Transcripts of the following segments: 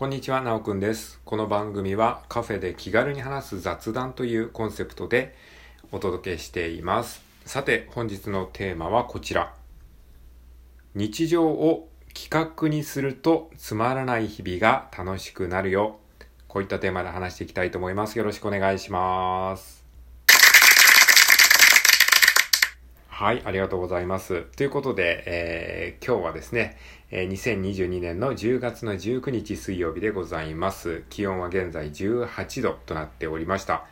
こんにちは、なおくんです。この番組はカフェで気軽に話す雑談というコンセプトでお届けしています。さて、本日のテーマはこちら。日常を企画にするとつまらない日々が楽しくなるよ。こういったテーマで話していきたいと思います。よろしくお願いします。はい、ありがとうございます。ということで、えー今日はですね、え2022年の10月の19日水曜日でございます。気温は現在18度となっておりました。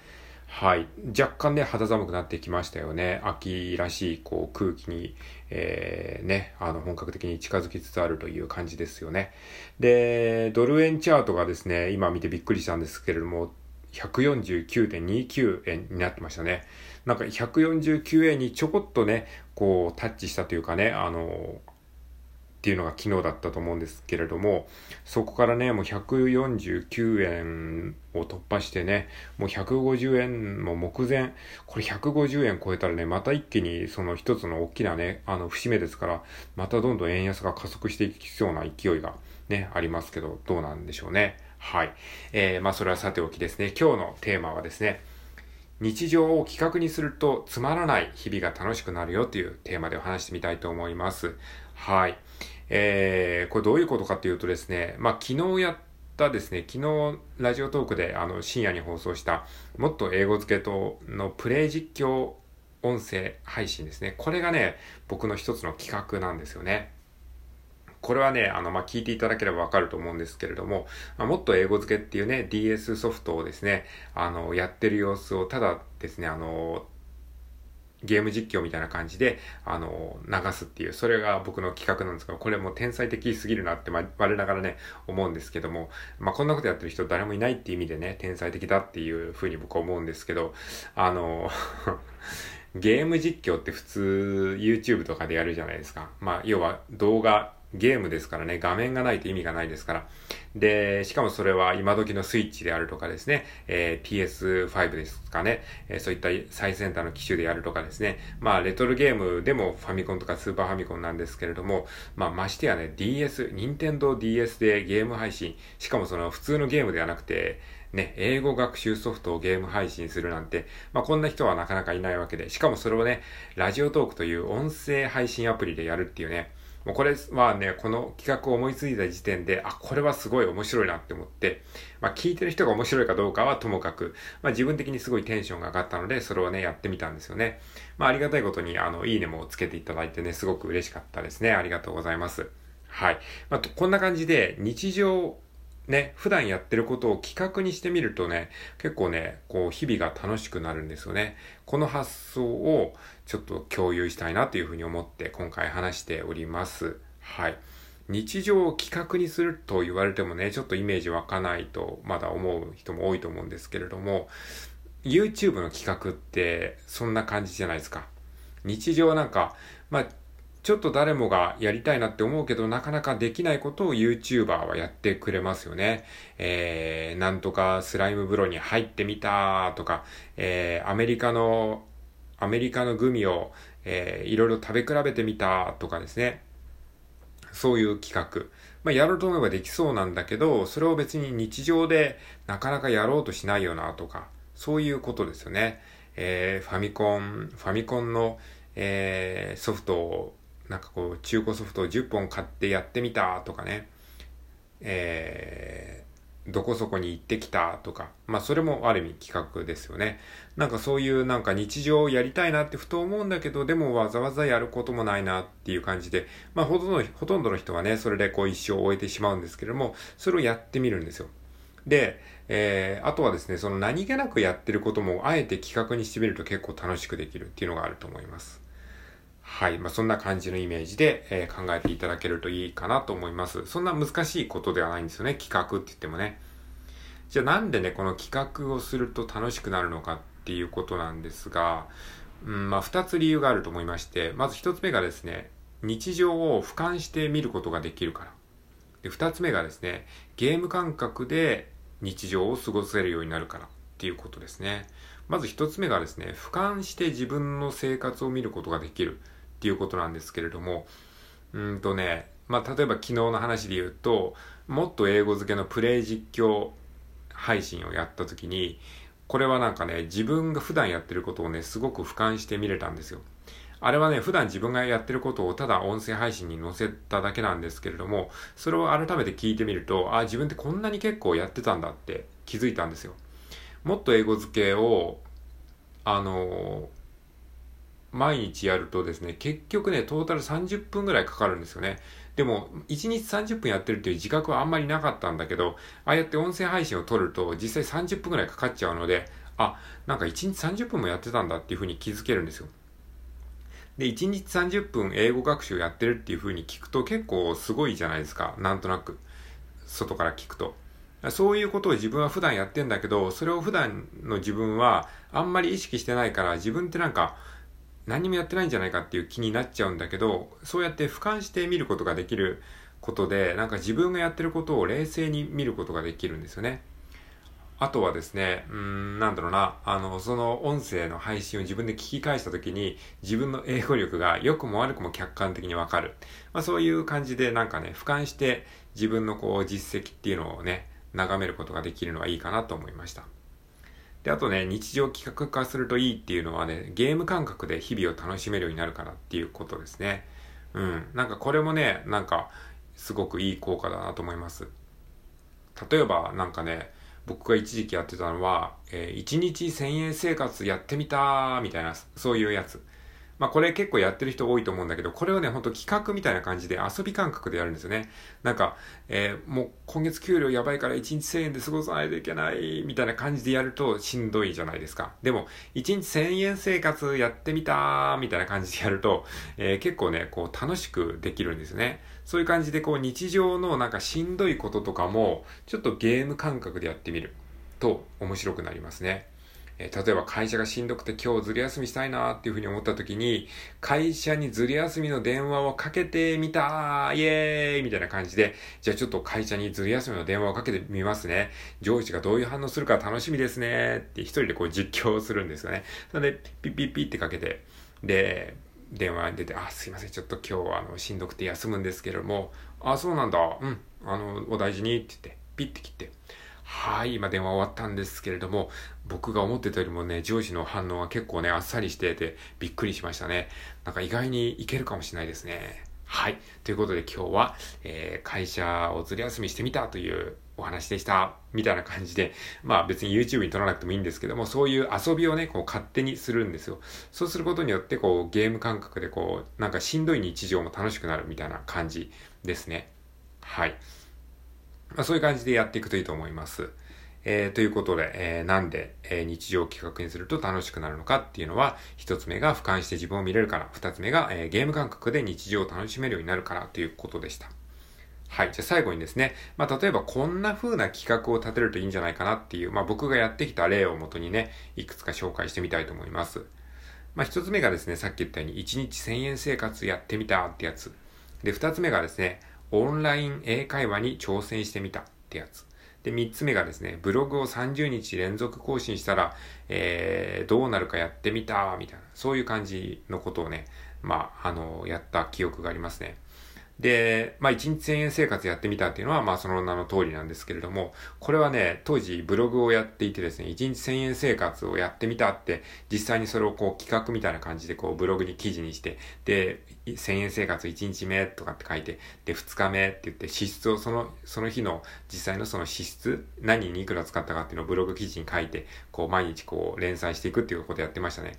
はい。若干ね、肌寒くなってきましたよね。秋らしい、こう、空気に、えーね、あの、本格的に近づきつつあるという感じですよね。で、ドル円チャートがですね、今見てびっくりしたんですけれども、149.29円になってましたね。なんか149円にちょこっとね、こうタッチしたというかね、あの、っていうのが昨日だったと思うんですけれども、そこからね、もう149円を突破してね、もう150円も目前、これ150円超えたらね、また一気にその一つの大きなね、あの節目ですから、またどんどん円安が加速していきそうな勢いがね、ありますけど、どうなんでしょうね。はい。えー、まあそれはさておきですね、今日のテーマはですね、日常を企画にするとつまらない日々が楽しくなるよというテーマでお話してみたいと思います。はい。えー、これどういうことかというとですね、まあ昨日やったですね、昨日ラジオトークであの深夜に放送したもっと英語付けとのプレイ実況音声配信ですね。これがね、僕の一つの企画なんですよね。これはね、あの、まあ、聞いていただければわかると思うんですけれども、まあ、もっと英語付けっていうね、DS ソフトをですね、あの、やってる様子を、ただですね、あの、ゲーム実況みたいな感じで、あの、流すっていう、それが僕の企画なんですけど、これも天才的すぎるなって、ま、我ながらね、思うんですけども、まあ、こんなことやってる人誰もいないっていう意味でね、天才的だっていうふうに僕は思うんですけど、あの、ゲーム実況って普通 YouTube とかでやるじゃないですか。まあ、要は動画、ゲームですからね、画面がないと意味がないですから。で、しかもそれは今時のスイッチであるとかですね、えー PS5 ですかね、えーそういった最先端の機種でやるとかですね、まあレトロゲームでもファミコンとかスーパーファミコンなんですけれども、まあましてやね、DS、任天堂 DS でゲーム配信、しかもその普通のゲームではなくて、ね、英語学習ソフトをゲーム配信するなんて、まあこんな人はなかなかいないわけで、しかもそれをね、ラジオトークという音声配信アプリでやるっていうね、もうこれはね、この企画を思いついた時点で、あ、これはすごい面白いなって思って、まあ聞いてる人が面白いかどうかはともかく、まあ自分的にすごいテンションが上がったので、それをね、やってみたんですよね。まあありがたいことに、あの、いいねもつけていただいてね、すごく嬉しかったですね。ありがとうございます。はい。まあ、こんな感じで、日常、ね、普段やってることを企画にしてみるとね、結構ね、こう、日々が楽しくなるんですよね。この発想をちょっと共有したいなというふうに思って今回話しております。はい。日常を企画にすると言われてもね、ちょっとイメージ湧かないとまだ思う人も多いと思うんですけれども、YouTube の企画ってそんな感じじゃないですか。日常なんか、まあ、ちょっと誰もがやりたいなって思うけど、なかなかできないことを YouTuber はやってくれますよね。えー、なんとかスライム風呂に入ってみたとか、えー、アメリカの、アメリカのグミを、えー、いろいろ食べ比べてみたとかですね。そういう企画。まあ、やろうと思えばできそうなんだけど、それを別に日常でなかなかやろうとしないよなとか、そういうことですよね。えー、ファミコン、ファミコンの、えー、ソフトをなんかこう、中古ソフトを10本買ってやってみたとかね、えー、どこそこに行ってきたとか、まあそれもある意味企画ですよね。なんかそういうなんか日常をやりたいなってふと思うんだけど、でもわざわざやることもないなっていう感じで、まあほとんどの、ほとんどの人はね、それでこう一生を終えてしまうんですけれども、それをやってみるんですよ。で、えー、あとはですね、その何気なくやってることもあえて企画にしてみると結構楽しくできるっていうのがあると思います。はい。まあ、そんな感じのイメージで、えー考えていただけるといいかなと思います。そんな難しいことではないんですよね。企画って言ってもね。じゃあなんでね、この企画をすると楽しくなるのかっていうことなんですが、うん、まあ、二つ理由があると思いまして、まず一つ目がですね、日常を俯瞰して見ることができるから。で、二つ目がですね、ゲーム感覚で日常を過ごせるようになるからっていうことですね。まず一つ目がですね、俯瞰して自分の生活を見ることができるっていうことなんですけれども、うんとね、まあ、例えば昨日の話で言うと、もっと英語付けのプレイ実況配信をやった時に、これはなんかね、自分が普段やってることをね、すごく俯瞰して見れたんですよ。あれはね、普段自分がやってることをただ音声配信に載せただけなんですけれども、それを改めて聞いてみると、あ、自分ってこんなに結構やってたんだって気づいたんですよ。もっと英語付けを、あの毎日やるとですね、結局ね、トータル30分ぐらいかかるんですよね。でも、1日30分やってるっていう自覚はあんまりなかったんだけど、ああやって音声配信を撮ると実際30分ぐらいかかっちゃうので、あ、なんか1日30分もやってたんだっていうふうに気づけるんですよ。で、1日30分英語学習やってるっていう風に聞くと結構すごいじゃないですか。なんとなく。外から聞くと。そういうことを自分は普段やってんだけど、それを普段の自分はあんまり意識してないから自分ってなんか何もやってないんじゃないかっていう気になっちゃうんだけど、そうやって俯瞰して見ることができることで、なんか自分がやってることを冷静に見ることができるんですよね。あとはですね、うん、なんだろうな、あの、その音声の配信を自分で聞き返したときに、自分の英語力が良くも悪くも客観的にわかる。まあそういう感じでなんかね、俯瞰して自分のこう実績っていうのをね、眺めることができるのはいいかなと思いました。で、あとね、日常企画化するといいっていうのはね、ゲーム感覚で日々を楽しめるようになるからっていうことですね。うん。なんかこれもね、なんか、すごくいい効果だなと思います。例えば、なんかね、僕が一時期やってたのは、えー、1日1000円生活やってみたみたいな、そういうやつ。まあこれ結構やってる人多いと思うんだけど、これをね、ほんと企画みたいな感じで遊び感覚でやるんですよね。なんか、えー、もう今月給料やばいから1日1000円で過ごさないといけないみたいな感じでやるとしんどいじゃないですか。でも、1日1000円生活やってみたーみたいな感じでやると、えー、結構ね、こう楽しくできるんですね。そういう感じでこう日常のなんかしんどいこととかも、ちょっとゲーム感覚でやってみると面白くなりますね。えー、例えば会社がしんどくて今日ずり休みしたいなっていうふうに思った時に、会社にずり休みの電話をかけてみたイエーイみたいな感じで、じゃあちょっと会社にずり休みの電話をかけてみますね。上司がどういう反応するか楽しみですねって一人でこう実況するんですよね。なので、ピッピッピッってかけて、で、電話に出て、あ、すいません、ちょっと今日はあの、しんどくて休むんですけれども、あ、そうなんだ、うん、あの、お大事にって言って、ピッて切って、はい、今電話終わったんですけれども、僕が思ってたよりもね、上司の反応は結構ね、あっさりしてて、びっくりしましたね。なんか意外にいけるかもしれないですね。はい。ということで今日は、えー、会社をずり休みしてみたというお話でした。みたいな感じで、まあ別に YouTube に撮らなくてもいいんですけども、そういう遊びをね、こう勝手にするんですよ。そうすることによって、こうゲーム感覚でこう、なんかしんどい日常も楽しくなるみたいな感じですね。はい。まあ、そういう感じでやっていくといいと思います。えー、ということで、えー、なんで、えー、日常企画にすると楽しくなるのかっていうのは、一つ目が俯瞰して自分を見れるから、二つ目が、えゲーム感覚で日常を楽しめるようになるからということでした。はい。じゃあ最後にですね、まあ、例えばこんな風な企画を立てるといいんじゃないかなっていう、まあ、僕がやってきた例をもとにね、いくつか紹介してみたいと思います。まあ、一つ目がですね、さっき言ったように、1日1000円生活やってみたってやつ。で、二つ目がですね、オンライン英会話に挑戦してみたってやつ。で、三つ目がですね、ブログを30日連続更新したら、えー、どうなるかやってみた、みたいな、そういう感じのことをね、まあ、あの、やった記憶がありますね。で、まあ、1日1000円生活やってみたっていうのは、まあ、その名の通りなんですけれども、これはね、当時ブログをやっていてですね、1日1000円生活をやってみたって、実際にそれをこう企画みたいな感じでこうブログに記事にして、で、1000円生活1日目とかって書いて、で、2日目って言って、支出をその、その日の実際のその支出、何にいくら使ったかっていうのをブログ記事に書いて、こう毎日こう連載していくっていうことをやってましたね。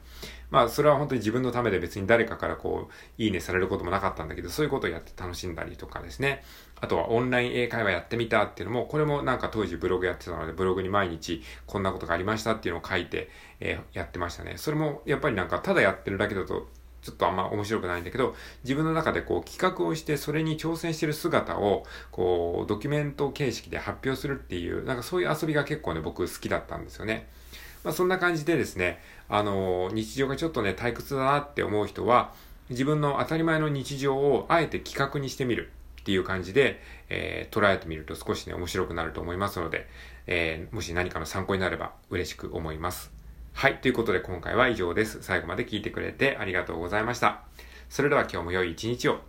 まあ、それは本当に自分のためで別に誰かからこう、いいねされることもなかったんだけど、そういうことをやって楽しんだりとかですね。あとはオンライン英会話やってみたっていうのも、これもなんか当時ブログやってたので、ブログに毎日こんなことがありましたっていうのを書いて、えー、やってましたね。それもやっぱりなんかただやってるだけだと、ちょっとあんま面白くないんだけど、自分の中でこう企画をして、それに挑戦してる姿を、こう、ドキュメント形式で発表するっていう、なんかそういう遊びが結構ね、僕好きだったんですよね。まあそんな感じでですね、あの、日常がちょっとね、退屈だなって思う人は、自分の当たり前の日常をあえて企画にしてみるっていう感じで、えー、捉えてみると少しね、面白くなると思いますので、えー、もし何かの参考になれば嬉しく思います。はい。ということで今回は以上です。最後まで聞いてくれてありがとうございました。それでは今日も良い一日を。